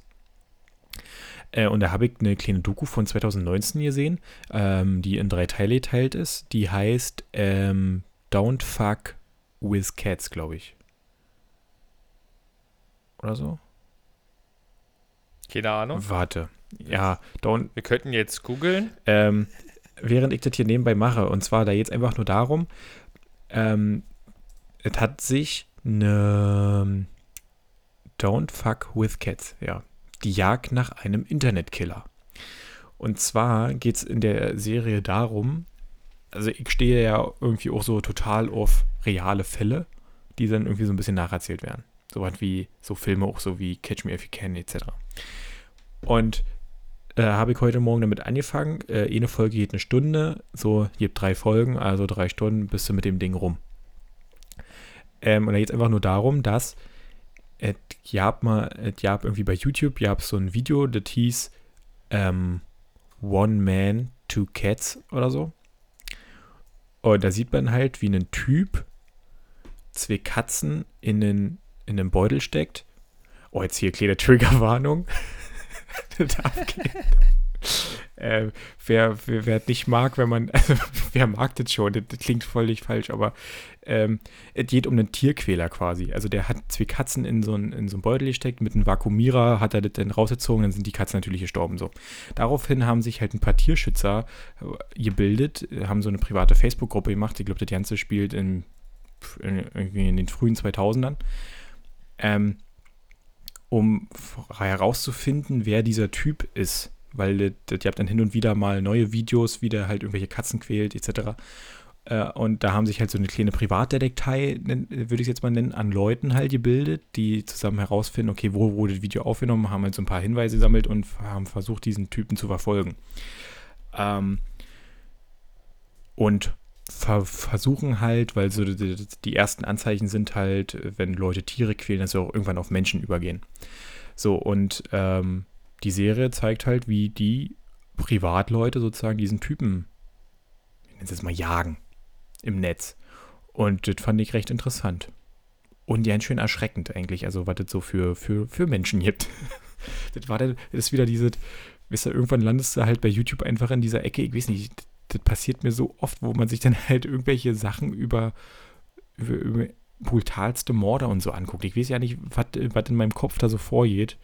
Äh, und da habe ich eine kleine Doku von 2019 gesehen, ähm, die in drei Teile geteilt ist. Die heißt ähm, Don't Fuck with Cats, glaube ich. Oder so? Keine Ahnung. Warte. Ja, don't. Wir könnten jetzt googeln. Ähm, während ich das hier nebenbei mache. Und zwar da jetzt einfach nur darum, ähm, es hat sich eine Don't Fuck with Cats, ja. Die Jagd nach einem Internetkiller. Und zwar geht es in der Serie darum, also ich stehe ja irgendwie auch so total auf reale Fälle, die dann irgendwie so ein bisschen nacherzählt werden. So was wie so Filme auch so wie Catch Me If You Can etc. Und äh, habe ich heute Morgen damit angefangen. Äh, eine Folge geht eine Stunde, so gibt drei Folgen, also drei Stunden bist du mit dem Ding rum. Ähm, und da geht es einfach nur darum, dass es gab mal, es gab irgendwie bei YouTube, gab so ein Video, das hieß ähm, One Man, Two Cats oder so. Und da sieht man halt, wie ein Typ zwei Katzen in einen, in Beutel steckt. Oh, jetzt hier kleine Triggerwarnung. gehen. Äh, wer, wer, wer nicht mag, wenn man, also wer mag das schon, das, das klingt völlig falsch, aber ähm, es geht um einen Tierquäler quasi. Also der hat zwei Katzen in so einen, in so Beutel gesteckt, mit einem Vakuumierer hat er das dann rausgezogen, dann sind die Katzen natürlich gestorben. So. Daraufhin haben sich halt ein paar Tierschützer äh, gebildet, haben so eine private Facebook-Gruppe gemacht. Ich glaube, das Ganze spielt in, in, in den frühen 2000ern. Ähm, um herauszufinden, wer dieser Typ ist. Weil ihr habt dann hin und wieder mal neue Videos, wie der halt irgendwelche Katzen quält, etc. Äh, und da haben sich halt so eine kleine Privatdetektei, würde ich es jetzt mal nennen, an Leuten halt gebildet, die zusammen herausfinden, okay, wo wurde das Video aufgenommen, haben halt so ein paar Hinweise gesammelt und haben versucht, diesen Typen zu verfolgen. Ähm, und ver versuchen halt, weil so die, die, ersten Anzeichen sind halt, wenn Leute Tiere quälen, dass sie auch irgendwann auf Menschen übergehen. So, und ähm, die Serie zeigt halt, wie die Privatleute sozusagen diesen Typen, ich nenne es jetzt mal, jagen im Netz. Und das fand ich recht interessant. Und ja, schön erschreckend eigentlich, also was das so für, für, für Menschen gibt. das war dann, das ist wieder diese, wisst ihr, irgendwann landest du halt bei YouTube einfach in dieser Ecke, ich weiß nicht, das passiert mir so oft, wo man sich dann halt irgendwelche Sachen über, über, über brutalste Morde und so anguckt. Ich weiß ja nicht, was in meinem Kopf da so vorgeht.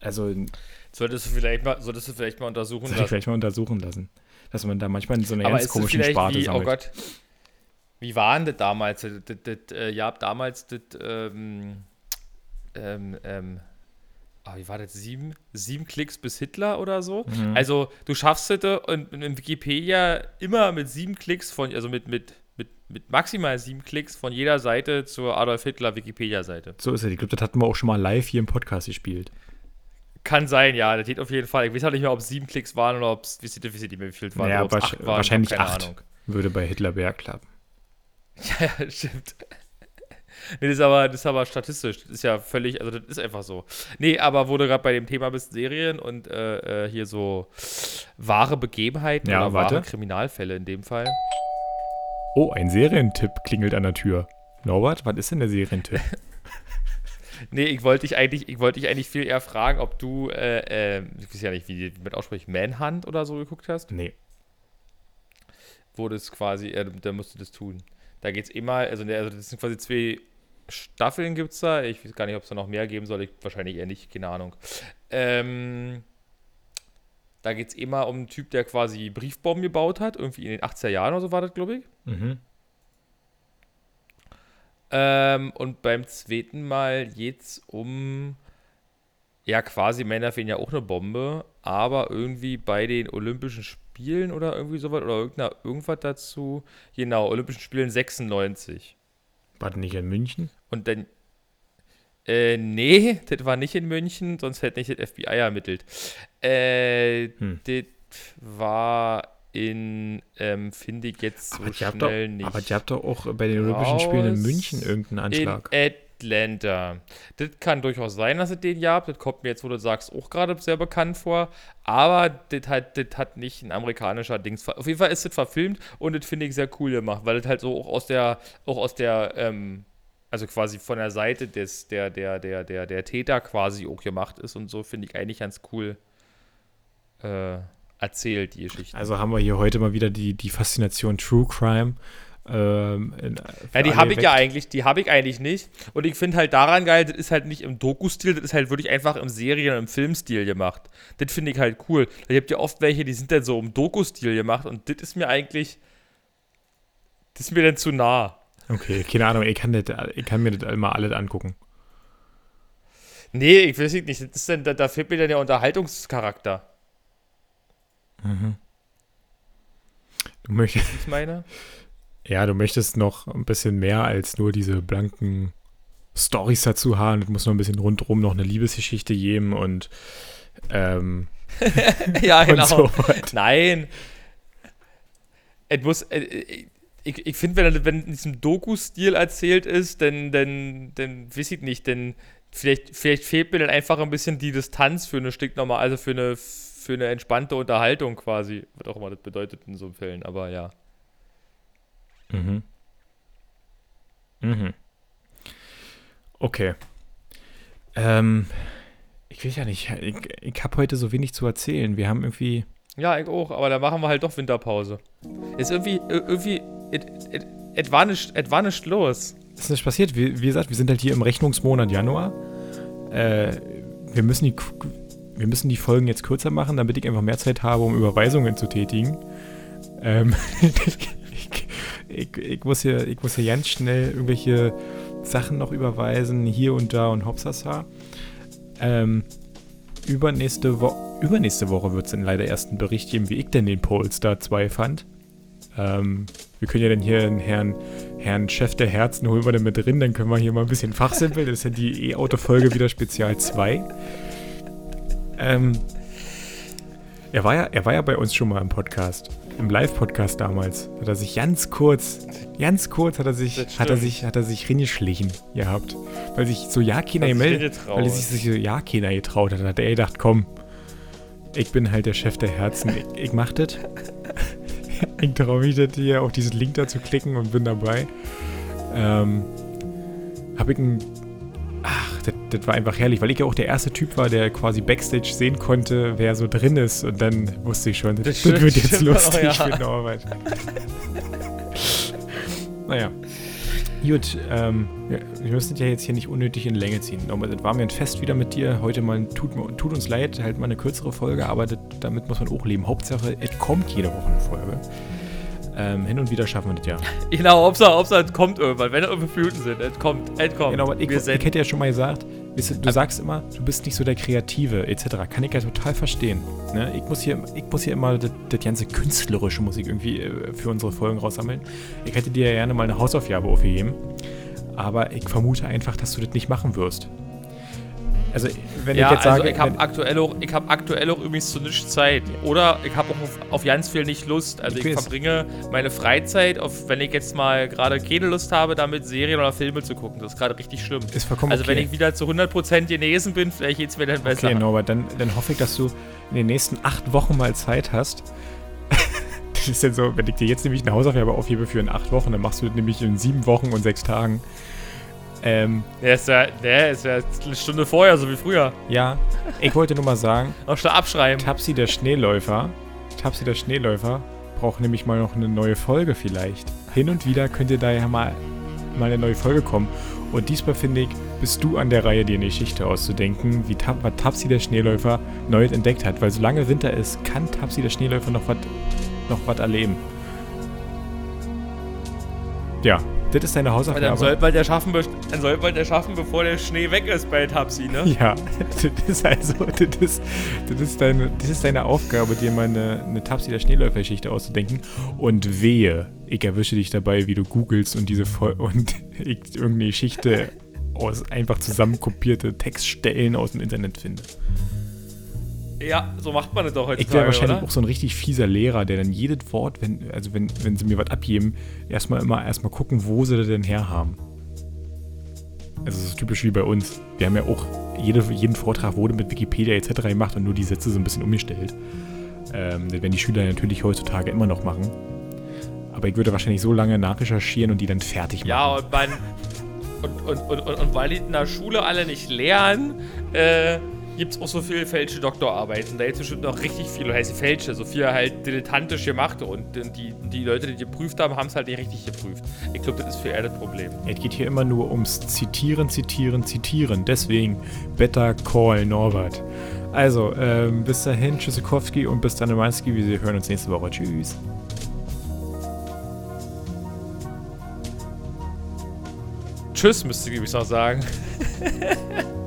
Also. Solltest du vielleicht mal, solltest du vielleicht mal untersuchen lassen. vielleicht mal untersuchen lassen. Dass man da manchmal in so einer Aber ganz komischen Sparte wie, oh. Oh Gott. Wie waren das damals? Das, das, das, äh, ja, damals das, ähm, ähm, ähm, oh, wie war das, sieben, sieben Klicks bis Hitler oder so. Mhm. Also du schaffst es und in Wikipedia immer mit sieben Klicks von, also mit, mit, mit, mit maximal sieben Klicks von jeder Seite zur Adolf Hitler Wikipedia-Seite. So ist es. Ich glaube, das hatten wir auch schon mal live hier im Podcast gespielt. Kann sein, ja. Das geht auf jeden Fall. Ich weiß auch nicht mehr, ob es sieben Klicks waren oder ob es, wie sieht, wie wie viel waren. Ja, wahrscheinlich, acht waren, wahrscheinlich acht. Ahnung. Würde bei Hitler Berg klappen. Ja, ja, stimmt. Nee, das ist aber, das ist aber statistisch. Das ist ja völlig, also das ist einfach so. Nee, aber wo du gerade bei dem Thema bist, Serien und äh, äh, hier so wahre Begebenheiten ja, oder warte. wahre Kriminalfälle in dem Fall. Oh, ein Serientipp klingelt an der Tür. Norbert, was ist denn der Serientipp? nee, ich wollte dich eigentlich, ich wollte dich eigentlich viel eher fragen, ob du, äh, äh, ich weiß ja nicht, wie mit ausspricht, Manhunt oder so geguckt hast. Nee. Wo das quasi, äh, da musst du das tun. Da geht es immer, also, also das sind quasi zwei Staffeln gibt es da. Ich weiß gar nicht, ob es da noch mehr geben soll. Ich, wahrscheinlich eher nicht, keine Ahnung. Ähm, da geht es immer um einen Typ, der quasi Briefbomben gebaut hat. Irgendwie in den 80er Jahren oder so war das, glaube ich. Mhm. Ähm, und beim zweiten Mal geht es um, ja, quasi Männer finden ja auch eine Bombe, aber irgendwie bei den Olympischen Spielen oder irgendwie sowas oder irgendwas dazu. Genau, Olympischen Spielen 96. War das nicht in München? Und dann. Äh, nee, das war nicht in München, sonst hätte nicht das FBI ermittelt. Äh, hm. das war in, ähm, finde ich jetzt so aber schnell doch, nicht. Aber ihr habt doch auch bei den Olympischen Spielen in München irgendeinen Anschlag. In Atlanta. Das kann durchaus sein, dass es den gab. Das kommt mir jetzt, wo du sagst, auch gerade sehr bekannt vor. Aber das hat, das hat nicht ein amerikanischer Dings. Auf jeden Fall ist es verfilmt und das finde ich sehr cool gemacht, weil das halt so auch aus der, auch aus der, ähm, also quasi von der Seite des, der, der, der, der, der Täter quasi auch gemacht ist und so finde ich eigentlich ganz cool äh, erzählt, die Geschichte. Also haben wir hier heute mal wieder die, die Faszination True Crime. Ähm, in, ja, die habe ich ja eigentlich, die habe ich eigentlich nicht. Und ich finde halt daran geil, das ist halt nicht im Doku-Stil, das ist halt wirklich einfach im Serien- und im Filmstil gemacht. Das finde ich halt cool. Ich habe ja oft welche, die sind dann so im Doku-Stil gemacht und das ist mir eigentlich, das ist mir dann zu nah. Okay, keine Ahnung, ich kann, das, ich kann mir das immer alles angucken. Nee, ich weiß nicht, das ist dann, da, da fehlt mir dann der Unterhaltungscharakter. Mhm. Du möchtest. Ich meine? Ja, du möchtest noch ein bisschen mehr als nur diese blanken Stories dazu haben. Es muss noch ein bisschen rundherum noch eine Liebesgeschichte geben und ähm, ja, genau. So Nein. Es muss. Äh, ich, ich finde, wenn, wenn in diesem Doku-Stil erzählt ist, dann, dann, dann weiß ich nicht, denn vielleicht, vielleicht fehlt mir dann einfach ein bisschen die Distanz für eine Stück nochmal, also für eine, für eine entspannte Unterhaltung quasi, was auch immer das bedeutet in so Fällen, aber ja. Mhm. Mhm. Okay. Ähm, ich will ja nicht, ich, ich habe heute so wenig zu erzählen. Wir haben irgendwie. Ja, ich auch, aber da machen wir halt doch Winterpause. Ist irgendwie, irgendwie, es war nicht los. Es ist nicht passiert. Wie, wie, gesagt, wir sind halt hier im Rechnungsmonat Januar. Äh, wir müssen die wir müssen die Folgen jetzt kürzer machen, damit ich einfach mehr Zeit habe, um Überweisungen zu tätigen. Ähm, ich, ich, muss hier, ich muss hier ganz schnell irgendwelche Sachen noch überweisen, hier und da und hopsasa. Ähm, übernächste, Wo übernächste Woche wird es dann leider erst einen Bericht geben, wie ich denn den Polestar 2 fand. Ähm, wir können ja dann hier einen Herrn, Herrn Chef der Herzen holen wir dann mit drin, dann können wir hier mal ein bisschen fachsimpeln. Das ist ja die E-Auto-Folge wieder Spezial 2. Ähm, er war, ja, er war ja bei uns schon mal im Podcast im Live-Podcast damals, hat er sich ganz kurz, ganz kurz hat er sich, hat er sich, hat er sich reingeschlichen gehabt. Weil sich so ja keiner gemeldet, weil er sich so ja keiner getraut hat. Hat er gedacht, komm, ich bin halt der Chef der Herzen, ich, ich mach das. ich traue mich das hier auf diesen Link da zu klicken und bin dabei. Ähm, habe ich einen das, das, war einfach herrlich, weil ich ja auch der erste Typ war, der quasi Backstage sehen konnte, wer so drin ist. Und dann wusste ich schon, das, das, das wird jetzt lustig oh, ja. für Norbert. naja. Gut, ähm, wir müssen ja jetzt hier nicht unnötig in Länge ziehen. Norbert, das war mir ein Fest wieder mit dir. Heute mal, tut, tut uns leid, halt mal eine kürzere Folge, aber das, damit muss man auch leben. Hauptsache, es kommt jede Woche eine Folge. Ähm, hin und wieder schaffen wir das ja. Genau, ob es kommt irgendwann, wenn fünf Minuten sind. Es kommt, es kommt. Genau, ich, ich, hätte ja schon mal gesagt, du sagst immer, du bist nicht so der Kreative, etc. Kann ich ja total verstehen. Ne? Ich, muss hier, ich muss hier immer das, das ganze künstlerische Musik irgendwie äh, für unsere Folgen raussammeln. Ich hätte dir ja gerne mal eine Hausaufgabe aufgegeben. Aber ich vermute einfach, dass du das nicht machen wirst. Also, wenn ja, ich jetzt also sage. Also ich habe aktuell, auch, hab aktuell auch übrigens zu nichts Zeit. Oder ich habe auch auf, auf ganz viel nicht Lust. Also, ich, ich verbringe meine Freizeit, auf, wenn ich jetzt mal gerade keine Lust habe, damit Serien oder Filme zu gucken. Das ist gerade richtig schlimm. Ist vollkommen Also, okay. wenn ich wieder zu 100% genesen bin, vielleicht geht es mir dann besser. Okay, Norbert, dann, dann hoffe ich, dass du in den nächsten acht Wochen mal Zeit hast. das ist denn so, wenn ich dir jetzt nämlich eine Hausaufgabe aufhebe für in acht Wochen, dann machst du das nämlich in sieben Wochen und sechs Tagen. Ähm, der ist ja, der ist ja eine Stunde vorher, so wie früher. Ja, ich wollte nur mal sagen. Noch schnell abschreiben. Tapsi der Schneeläufer. Tapsi der Schneeläufer braucht nämlich mal noch eine neue Folge vielleicht. Hin und wieder könnt ihr da ja mal, mal eine neue Folge kommen. Und diesmal finde ich, bist du an der Reihe, dir eine Geschichte auszudenken, wie Tap, was Tapsi der Schneeläufer neu entdeckt hat. Weil solange Winter ist, kann Tapsi der Schneeläufer noch was noch erleben. Ja, das ist deine Hausaufgabe. Dann soll bald der schaffen, dann soll bald der schaffen, bevor der Schnee weg ist bei Tapsi, ne? Ja, das ist also, das ist, das ist, deine, das ist deine Aufgabe, dir mal eine, eine Tapsi der Schneeläufergeschichte auszudenken. Und wehe, ich erwische dich dabei, wie du googelst und diese Vol und irgendeine Geschichte aus einfach zusammenkopierte Textstellen aus dem Internet finde. Ja, so macht man das doch heutzutage, Ich wäre wahrscheinlich oder? auch so ein richtig fieser Lehrer, der dann jedes Wort, wenn, also wenn, wenn sie mir was abgeben, erstmal immer erstmal gucken, wo sie das denn herhaben. Also das ist typisch wie bei uns. Wir haben ja auch, jede, jeden Vortrag wurde mit Wikipedia etc. gemacht und nur die Sätze so ein bisschen umgestellt. Ähm, das werden die Schüler natürlich heutzutage immer noch machen. Aber ich würde wahrscheinlich so lange nachrecherchieren und die dann fertig machen. Ja, und man. Und, und, und, und, und weil die in der Schule alle nicht lernen, äh, gibt es auch so viele fälsche Doktorarbeiten. Da gibt es bestimmt noch richtig viele, heißt fälsche, so viel halt dilettantisch gemachte. Und die, die Leute, die geprüft haben, haben es halt nicht richtig geprüft. Ich glaube, das ist für eher das Problem. Es geht hier immer nur ums Zitieren, Zitieren, Zitieren. Deswegen Better Call Norbert. Also, ähm, bis dahin, Tschüssikowski und bis dann, Manski. Wir hören uns nächste Woche. Tschüss. Tschüss, müsste ich übrigens noch sagen.